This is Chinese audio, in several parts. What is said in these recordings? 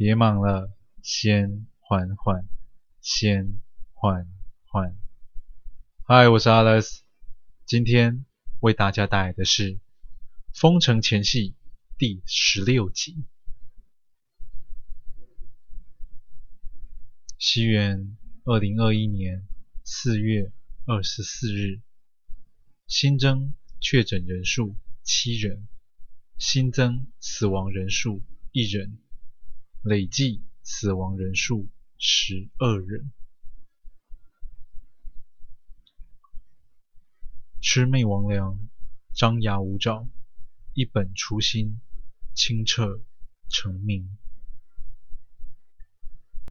别忙了，先缓缓，先缓缓。嗨，我是 Alex，今天为大家带来的是《封城前戏》第十六集。西元二零二一年四月二十四日，新增确诊人数七人，新增死亡人数一人。累计死亡人数十二人。魑魅魍魎，张牙舞爪，一本初心，清澈澄明。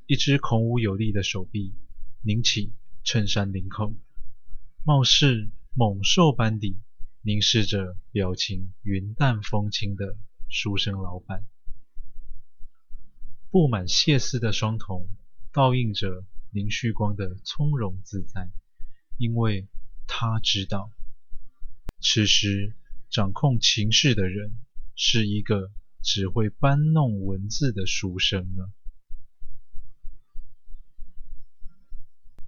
一只孔武有力的手臂拧起衬衫领口，貌似猛兽般地凝视着表情云淡风轻的书生老板。布满血丝的双瞳倒映着林旭光的从容自在，因为他知道，此时掌控情势的人是一个只会搬弄文字的书生了！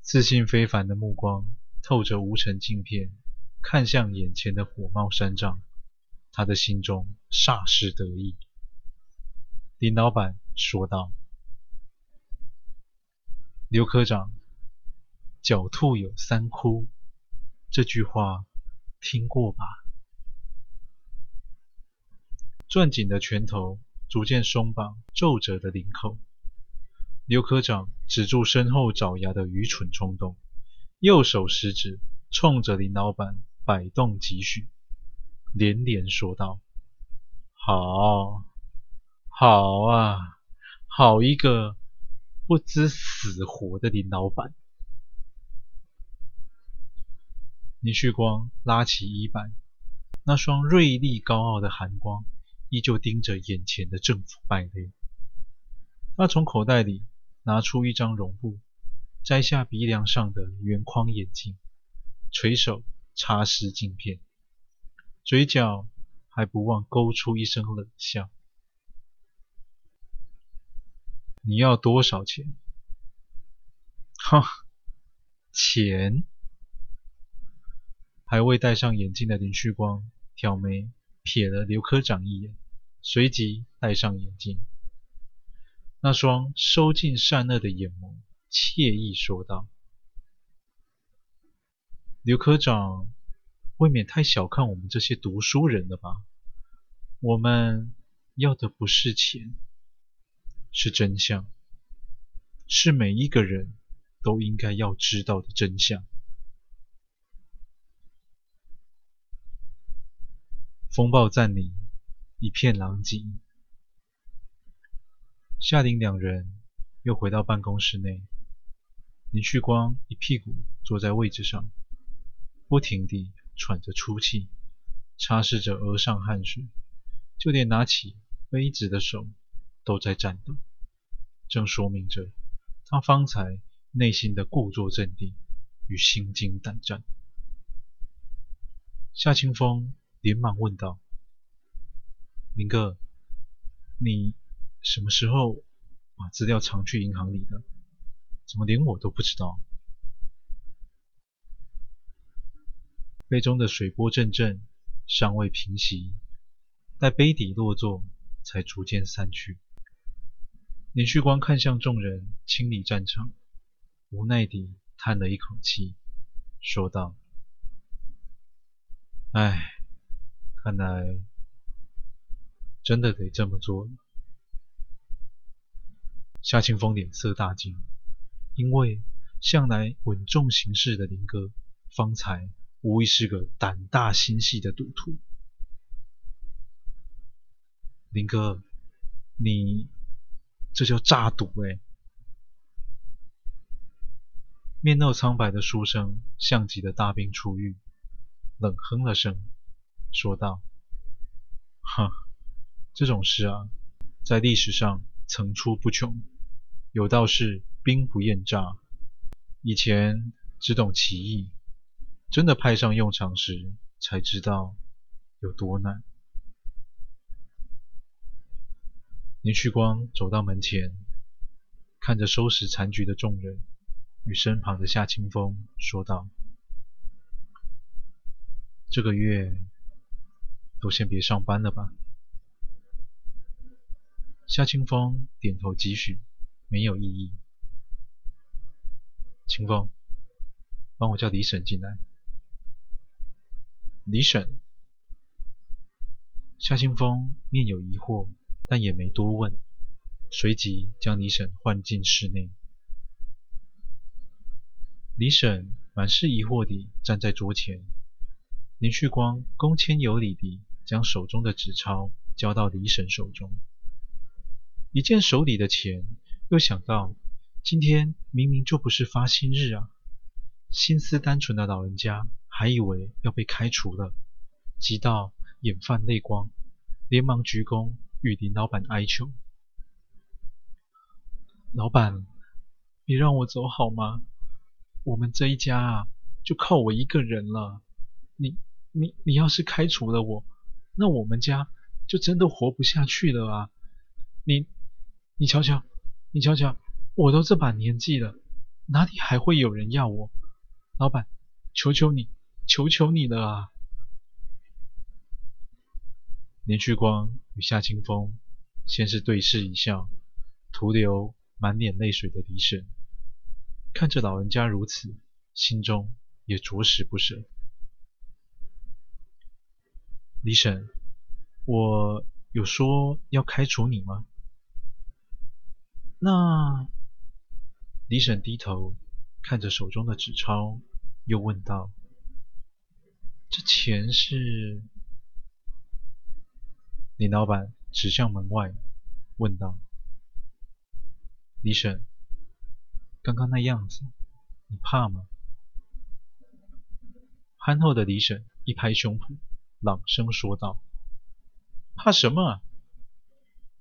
自信非凡的目光透着无尘镜片，看向眼前的火冒三丈，他的心中霎时得意。林老板说道：“刘科长，狡兔有三窟，这句话听过吧？”攥紧的拳头逐渐松绑皱褶的领口，刘科长止住身后爪牙的愚蠢冲动，右手食指冲着林老板摆动几许，连连说道：“好。”好啊，好一个不知死活的林老板！林旭光拉起衣摆，那双锐利高傲的寒光依旧盯着眼前的政府败类。他从口袋里拿出一张绒布，摘下鼻梁上的圆框眼镜，垂手擦拭镜片，嘴角还不忘勾出一声冷笑。你要多少钱？哈，钱？还未戴上眼镜的林旭光挑眉瞥了刘科长一眼，随即戴上眼镜。那双收尽善恶的眼眸，惬意说道：“刘科长，未免太小看我们这些读书人了吧？我们要的不是钱。”是真相，是每一个人都应该要知道的真相。风暴占领，一片狼藉。夏林两人又回到办公室内，林旭光一屁股坐在位置上，不停地喘着粗气，擦拭着额上汗水，就连拿起杯子的手都在颤抖，正说明着他方才内心的故作镇定与心惊胆战。夏清风连忙问道：“林哥，你什么时候把资料藏去银行里的？怎么连我都不知道？”杯中的水波阵阵，尚未平息，待杯底落座，才逐渐散去。林旭光看向众人清理战场，无奈地叹了一口气，说道：“唉，看来真的得这么做了。”夏清风脸色大惊，因为向来稳重行事的林哥，方才无疑是个胆大心细的赌徒。林哥，你……这叫诈赌哎！面露苍白的书生像极了大兵出狱，冷哼了声，说道：“哼，这种事啊，在历史上层出不穷。有道是兵不厌诈，以前只懂其意，真的派上用场时，才知道有多难。”林旭光走到门前，看着收拾残局的众人，与身旁的夏清风说道：“这个月都先别上班了吧。”夏清风点头几许，没有异议。清风，帮我叫李婶进来。李婶。夏清风面有疑惑，但也没多问，随即将李婶唤进室内。李婶满是疑惑地站在桌前，林旭光恭谦有礼地将手中的纸钞交到李婶手中。一见手里的钱，又想到今天明明就不是发薪日啊！心思单纯的老人家还以为要被开除了，急到眼泛泪光，连忙鞠躬与林老板哀求：“老板，别让我走好吗？我们这一家啊，就靠我一个人了。你、你、你要是开除了我，那我们家就真的活不下去了啊！你……”你瞧瞧，你瞧瞧，我都这把年纪了，哪里还会有人要我？老板，求求你，求求你了啊！林旭光与夏清风先是对视一笑，徒留满脸泪水的李婶，看着老人家如此，心中也着实不舍。李婶，我有说要开除你吗？那李婶低头看着手中的纸钞，又问道：“这钱是？”李老板指向门外，问道：“李婶，刚刚那样子，你怕吗？”憨厚的李婶一拍胸脯，朗声说道：“怕什么啊？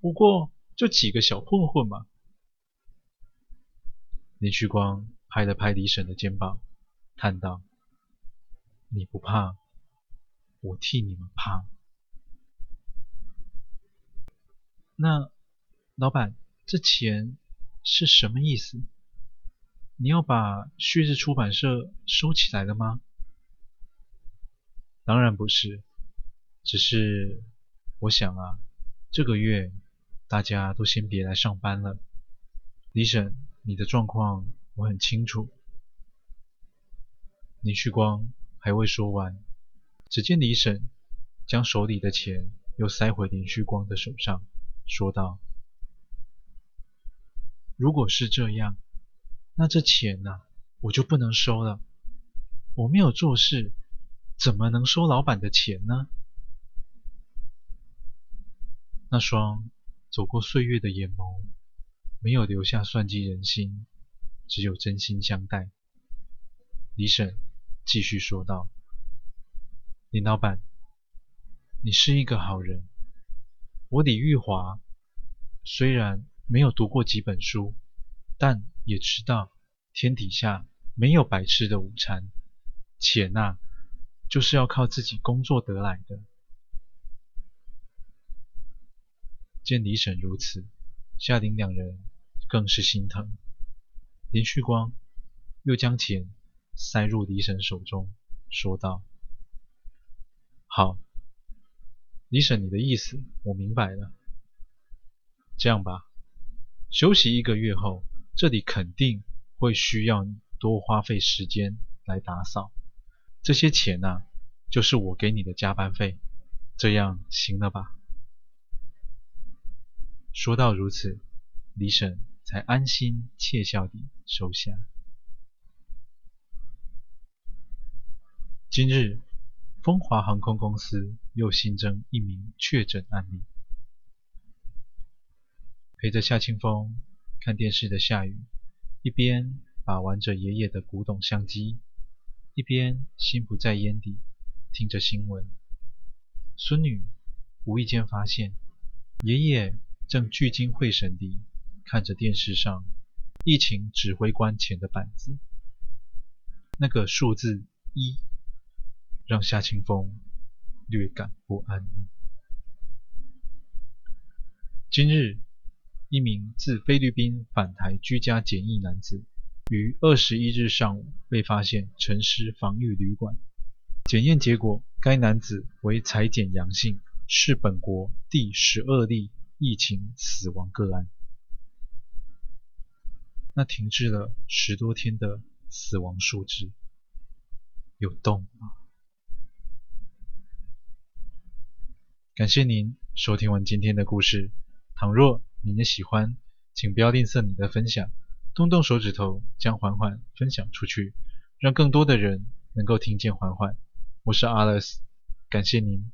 不过就几个小混混嘛。”林旭光拍了拍李婶的肩膀，叹道：“你不怕，我替你们怕。”那老板，这钱是什么意思？你要把旭日出版社收起来了吗？当然不是，只是我想啊，这个月大家都先别来上班了，李婶。你的状况我很清楚。林旭光还未说完，只见李婶将手里的钱又塞回林旭光的手上，说道：“如果是这样，那这钱呢，我就不能收了。我没有做事，怎么能收老板的钱呢？”那双走过岁月的眼眸。没有留下算计人心，只有真心相待。李婶继续说道：“林老板，你是一个好人。我李玉华虽然没有读过几本书，但也知道天底下没有白吃的午餐。钱呐，就是要靠自己工作得来的。”见李婶如此，夏玲两人。更是心疼，林旭光又将钱塞入李婶手中，说道：“好，李婶，你的意思我明白了。这样吧，休息一个月后，这里肯定会需要你多花费时间来打扫。这些钱呢，就是我给你的加班费，这样行了吧？”说到如此，李婶。才安心窃笑地收下。今日，风华航空公司又新增一名确诊案例。陪着夏清风看电视的夏雨，一边把玩着爷爷的古董相机，一边心不在焉地听着新闻。孙女无意间发现，爷爷正聚精会神地。看着电视上疫情指挥官前的板子，那个数字一让夏清风略感不安。今日一名自菲律宾返台居家检疫男子，于二十一日上午被发现陈尸防疫旅馆。检验结果，该男子为采检阳性，是本国第十二例疫情死亡个案。那停滞了十多天的死亡数字有动吗？感谢您收听完今天的故事。倘若您也喜欢，请不要吝啬你的分享，动动手指头将缓缓分享出去，让更多的人能够听见缓缓。我是 Alice，感谢您。